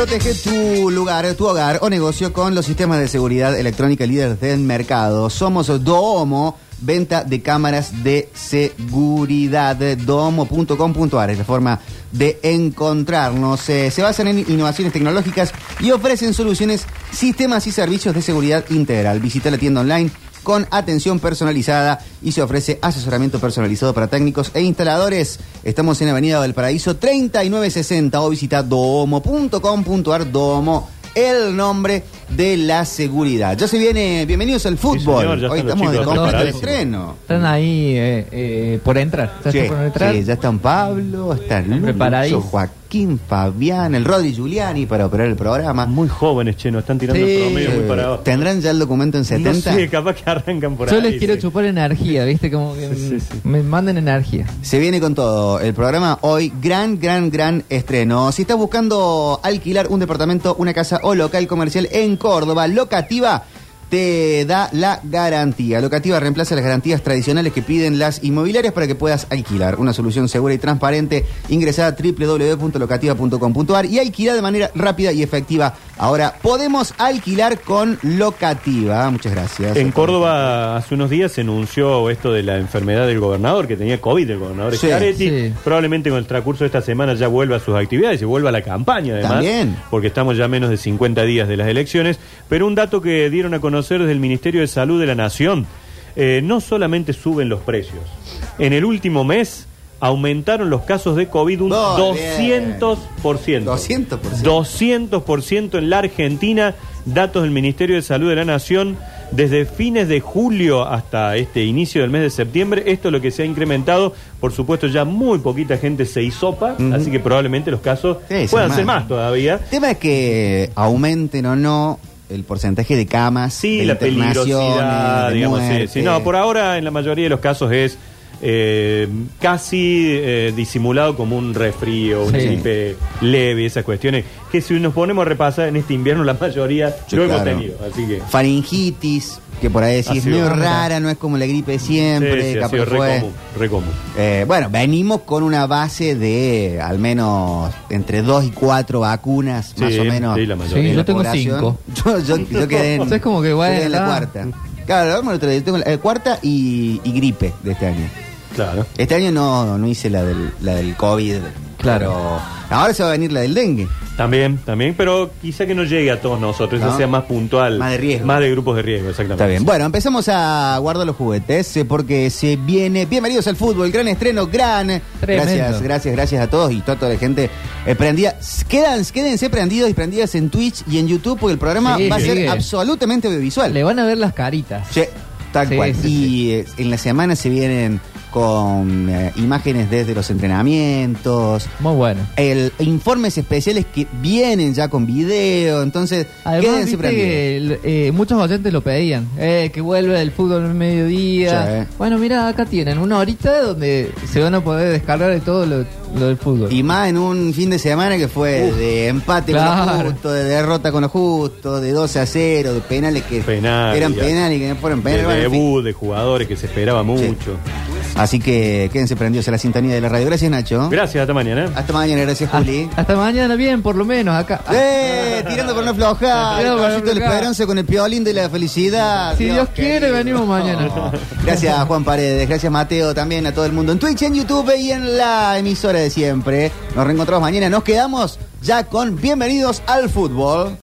Protege tu lugar, tu hogar o negocio con los sistemas de seguridad electrónica líderes del mercado. Somos Domo, venta de cámaras de seguridad. Domo.com.ar es la forma de encontrarnos. Eh, se basan en innovaciones tecnológicas y ofrecen soluciones, sistemas y servicios de seguridad integral. Visita la tienda online con atención personalizada y se ofrece asesoramiento personalizado para técnicos e instaladores. Estamos en Avenida del Paraíso 3960 o visita domo.com.ar domo el nombre de la seguridad. Ya se viene, bienvenidos al fútbol. señor, Hoy están estamos de completo preparadísimos. estreno. Están ahí eh, eh, por entrar. ¿Ya Sí, están por entrar? sí, ya están Pablo, está Lucho, Preparadísimo. Joaquín, Fabián, el Rodri Giuliani para operar el programa. Muy jóvenes, che, nos están tirando Sí. el promedio muy para abajo. ¿Tendrán ya el documento en 70? No sé, capaz que arrancan por Yo ahí. les quiero sí. chupar energía, ¿viste? Como que Sí, sí, sí. me manden energía. Se viene con todo el programa hoy, gran, gran, gran estreno. Si estás buscando alquilar un departamento, una casa o local comercial en Córdoba, Locativa te da la garantía. Locativa reemplaza las garantías tradicionales que piden las inmobiliarias para que puedas alquilar. Una solución segura y transparente. Ingresa a www.locativa.com.ar y alquila de manera rápida y efectiva. Ahora podemos alquilar con Locativa. Muchas gracias. En Córdoba hace unos días se anunció esto de la enfermedad del gobernador, que tenía COVID el gobernador Sí. Probablemente con el transcurso de esta semana ya vuelva a sus actividades y vuelva a la campaña además. También. Porque estamos ya a menos de 50 días de las elecciones. Pero un dato que dieron a conocer desde el Ministerio de Salud de la Nación, eh, no solamente suben los precios. En el último mes aumentaron los casos de COVID un Muy 200%. 200%. 200% en la Argentina, datos del Ministerio de Salud de la Nación. Desde fines de julio hasta este inicio del mes de septiembre, esto es lo que se ha incrementado. Por supuesto, ya muy poquita gente se hisopa, Ujú. así que probablemente los casos Sí, puedan ser más. más todavía. El tema es que aumenten o no el porcentaje de camas, Sí, de la peligrosidad, de digamos. sí, sí. No, por ahora en la mayoría de los casos es eh, casi eh, disimulado como un resfrío, un Sí. gripe leve, esas cuestiones. Que si nos ponemos a repasar en este invierno, la mayoría Sí, lo hemos claro. tenido. Así que. Faringitis, que por ahí decís, Ha es sido- rara, no es como la gripe de siempre. Sí, sí, ha capaz sido que re fue. común, re común. Eh, bueno, venimos con una base de al menos entre dos y cuatro vacunas, Sí, más o menos. sí, la mayoría. Sí, de yo la tengo población. cinco. Yo, yo, yo quedé en, O sea, es como que, bueno, yo quedé en la está. cuarta. Claro, lo vamos el otro día, tengo la eh, cuarta y, y gripe de este año. Claro. Este año no, no hice la del, la del COVID. Claro. pero ahora se va a venir la del dengue. También, también, pero quizá que no llegue a todos nosotros, No. sea más puntual. Más de riesgo. Más de grupos de riesgo, exactamente. Está bien. Bueno, empezamos a guardar los juguetes eh, porque se viene. Bienvenidos al fútbol, gran estreno, gran. Tremendo. Gracias, gracias, gracias a todos y toda, toda la gente eh, prendida. Quedan, quédense prendidos y prendidas en Twitch y en YouTube porque el programa Sí, va a ser absolutamente audiovisual. Le van a ver las caritas. Sí, tal Sí, cual. sí, y eh, en la semana se vienen con eh, imágenes desde los entrenamientos. Muy bueno. El, informes especiales que vienen ya con video, entonces Además, quédense viste prendidos. que eh, muchos oyentes lo pedían, eh, que vuelve el fútbol al mediodía. Sí. Bueno, mira, acá tienen una horita donde se van a poder descargar de todo lo, lo del fútbol. Y más en un fin de semana que fue Uf. de empate con lo justo, de derrota con lo justo, de 12 a 0, de penales que Penal, eran penales y que no fueron De penales. fin. debut, de jugadores que se esperaba mucho. Así que quédense prendidos a la sintonía de la radio. Gracias, Nacho. Gracias, hasta mañana. Hasta mañana, gracias, Ah, Juli. hasta mañana bien, por lo menos, acá. ¡Eh! Tirando por no aflojar. Caballito de la esperanza con el piolín de la felicidad. Si Dios quiere, querido. venimos mañana. Gracias, Juan Paredes. Gracias, Mateo, también a todo el mundo en Twitch, en YouTube y en la emisora de siempre. Nos reencontramos mañana. Nos quedamos ya con Bienvenidos al Fútbol.